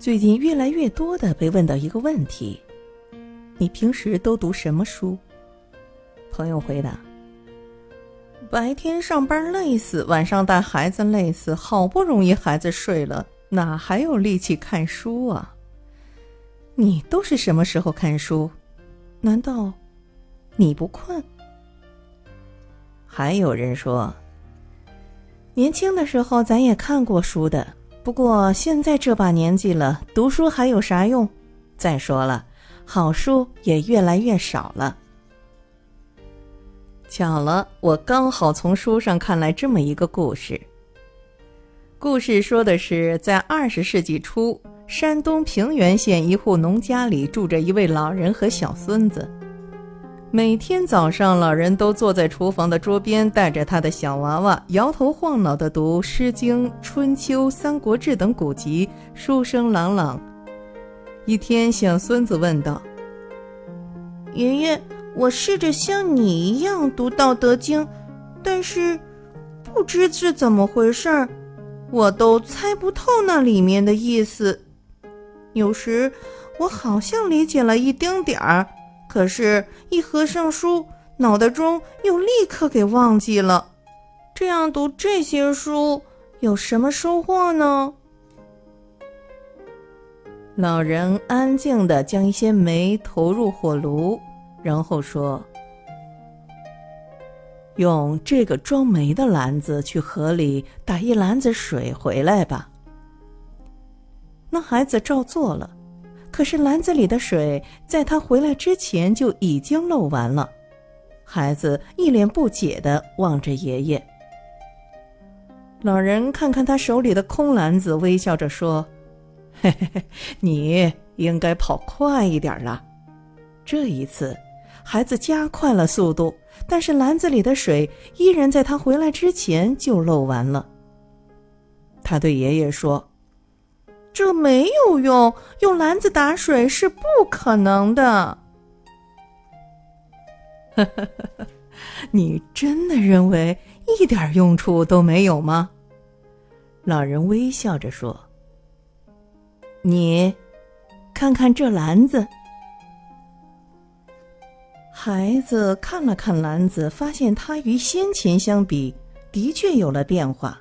最近越来越多的被问到一个问题：你平时都读什么书？朋友回答：白天上班累死，晚上带孩子累死，好不容易孩子睡了，哪还有力气看书啊？你都是什么时候看书？难道你不困？还有人说，年轻的时候咱也看过书的。不过现在这把年纪了，读书还有啥用？再说了，好书也越来越少了。巧了，我刚好从书上看来这么一个故事。故事说的是，在二十世纪初，山东平原县一户农家里住着一位老人和小孙子。每天早上，老人都坐在厨房的桌边，带着他的小娃娃，摇头晃脑地读《诗经》《春秋》《三国志》等古籍，书声朗朗。一天，小孙子问道：“爷爷，我试着像你一样读《道德经》，但是不知是怎么回事儿，我都猜不透那里面的意思。有时，我好像理解了一丁点儿。”可是，一合上书，脑袋中又立刻给忘记了。这样读这些书有什么收获呢？老人安静的将一些煤投入火炉，然后说：“用这个装煤的篮子去河里打一篮子水回来吧。”那孩子照做了。可是篮子里的水在他回来之前就已经漏完了，孩子一脸不解的望着爷爷。老人看看他手里的空篮子，微笑着说：“嘿嘿嘿，你应该跑快一点了。”这一次，孩子加快了速度，但是篮子里的水依然在他回来之前就漏完了。他对爷爷说。这没有用，用篮子打水是不可能的。你真的认为一点用处都没有吗？老人微笑着说：“你看看这篮子。”孩子看了看篮子，发现它与先前相比，的确有了变化。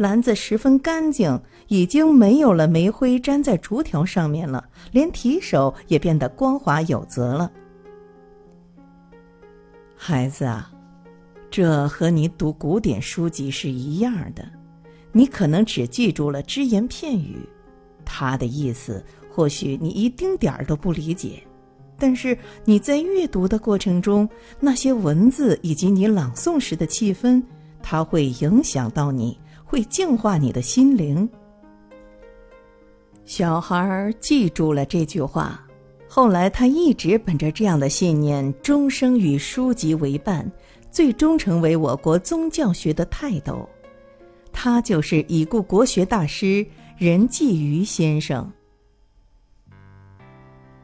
篮子十分干净，已经没有了煤灰粘在竹条上面了，连提手也变得光滑有则了。孩子啊，这和你读古典书籍是一样的，你可能只记住了只言片语，它的意思或许你一丁点儿都不理解，但是你在阅读的过程中，那些文字以及你朗诵时的气氛，它会影响到你。会净化你的心灵。小孩记住了这句话，后来他一直本着这样的信念，终生与书籍为伴，最终成为我国宗教学的泰斗。他就是已故国学大师任继余先生。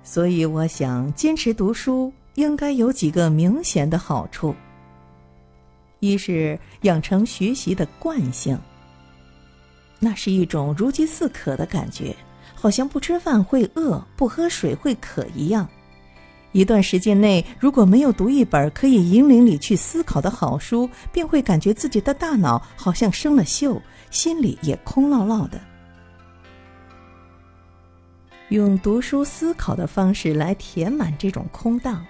所以，我想坚持读书应该有几个明显的好处：一是养成学习的惯性。那是一种如饥似渴的感觉，好像不吃饭会饿，不喝水会渴一样。一段时间内，如果没有读一本可以引领你去思考的好书，便会感觉自己的大脑好像生了锈，心里也空落落的。用读书思考的方式来填满这种空荡，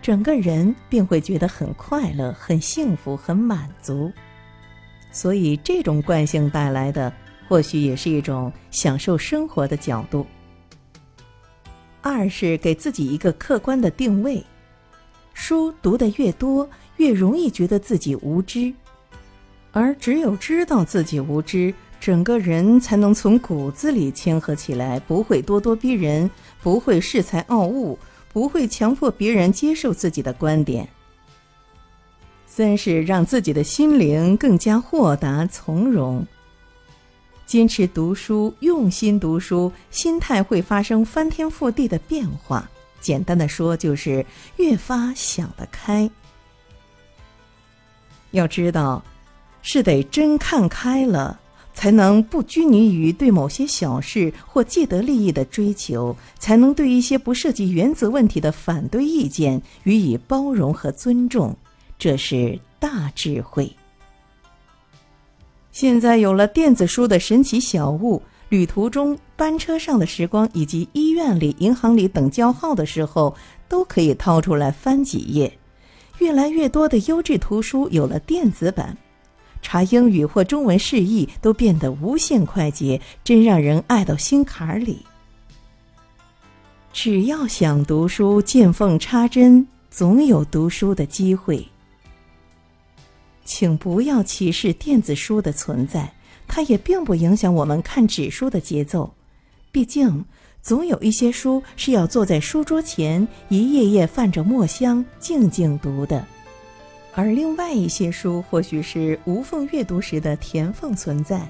整个人便会觉得很快乐、很幸福、很满足。所以，这种惯性带来的。或许也是一种享受生活的角度。二是给自己一个客观的定位，书读得越多，越容易觉得自己无知，而只有知道自己无知，整个人才能从骨子里谦和起来，不会咄咄逼人，不会恃才傲物，不会强迫别人接受自己的观点。三是让自己的心灵更加豁达从容。坚持读书，用心读书，心态会发生翻天覆地的变化。简单的说，就是越发想得开。要知道，是得真看开了，才能不拘泥于对某些小事或既得利益的追求，才能对一些不涉及原则问题的反对意见予以包容和尊重。这是大智慧。现在有了电子书的神奇小物，旅途中、班车上的时光，以及医院里、银行里等叫号的时候，都可以掏出来翻几页。越来越多的优质图书有了电子版。查英语或中文释义都变得无限快捷，真让人爱到心坎里。只要想读书，见缝插针，总有读书的机会。请不要歧视电子书的存在，它也并不影响我们看纸书的节奏。毕竟，总有一些书是要坐在书桌前，一页页泛着墨香，静静读的。而另外一些书，或许是无缝阅读时的填缝存在，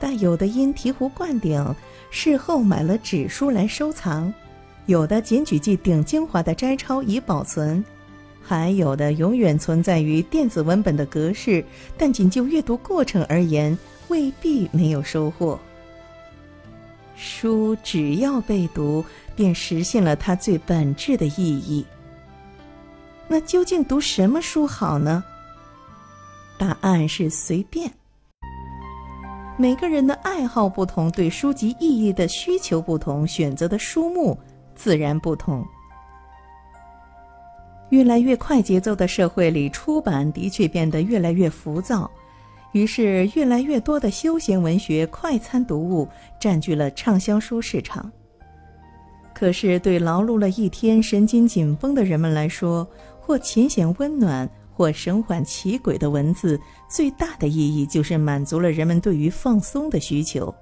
但有的因醍醐灌顶，事后买了纸书来收藏；有的仅举记顶精华的摘抄以保存；还有的永远存在于电子文本的格式，但仅就阅读过程而言，未必没有收获。书只要被读，便实现了它最本质的意义。那究竟读什么书好呢？答案是随便。每个人的爱好不同，对书籍意义的需求不同，选择的书目自然不同。越来越快节奏的社会里，出版的确变得越来越浮躁，于是越来越多的休闲文学、快餐读物占据了畅销书市场。可是，对劳碌了一天、神经紧绷的人们来说，或浅显温暖，或神缓奇诡的文字，最大的意义就是满足了人们对于放松的需求。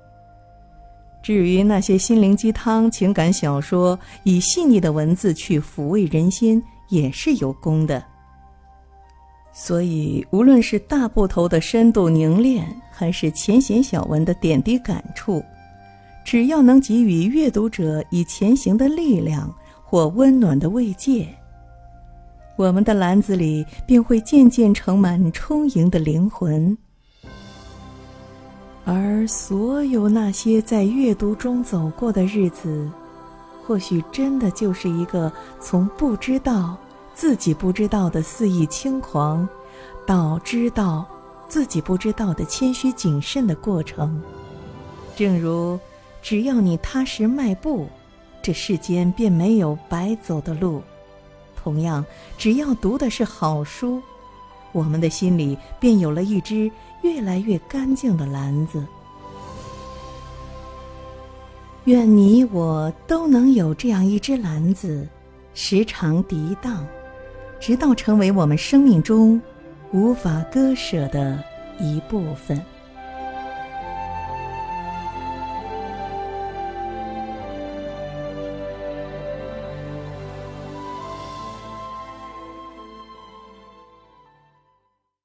至于那些心灵鸡汤、情感小说，以细腻的文字去抚慰人心，也是有功的。所以，无论是大部头的深度凝练，还是浅显小文的点滴感触，只要能给予阅读者以前行的力量或温暖的慰藉。我们的篮子里便会渐渐盛满充盈的灵魂，而所有那些在阅读中走过的日子，或许真的就是一个从不知道自己不知道的肆意轻狂，到知道自己不知道的谦虚谨慎的过程。正如，只要你踏实迈步，这世间便没有白走的路。同样，只要读的是好书，我们的心里便有了一只越来越干净的篮子。愿你我都能有这样一只篮子，时常涤荡，直到成为我们生命中无法割舍的一部分。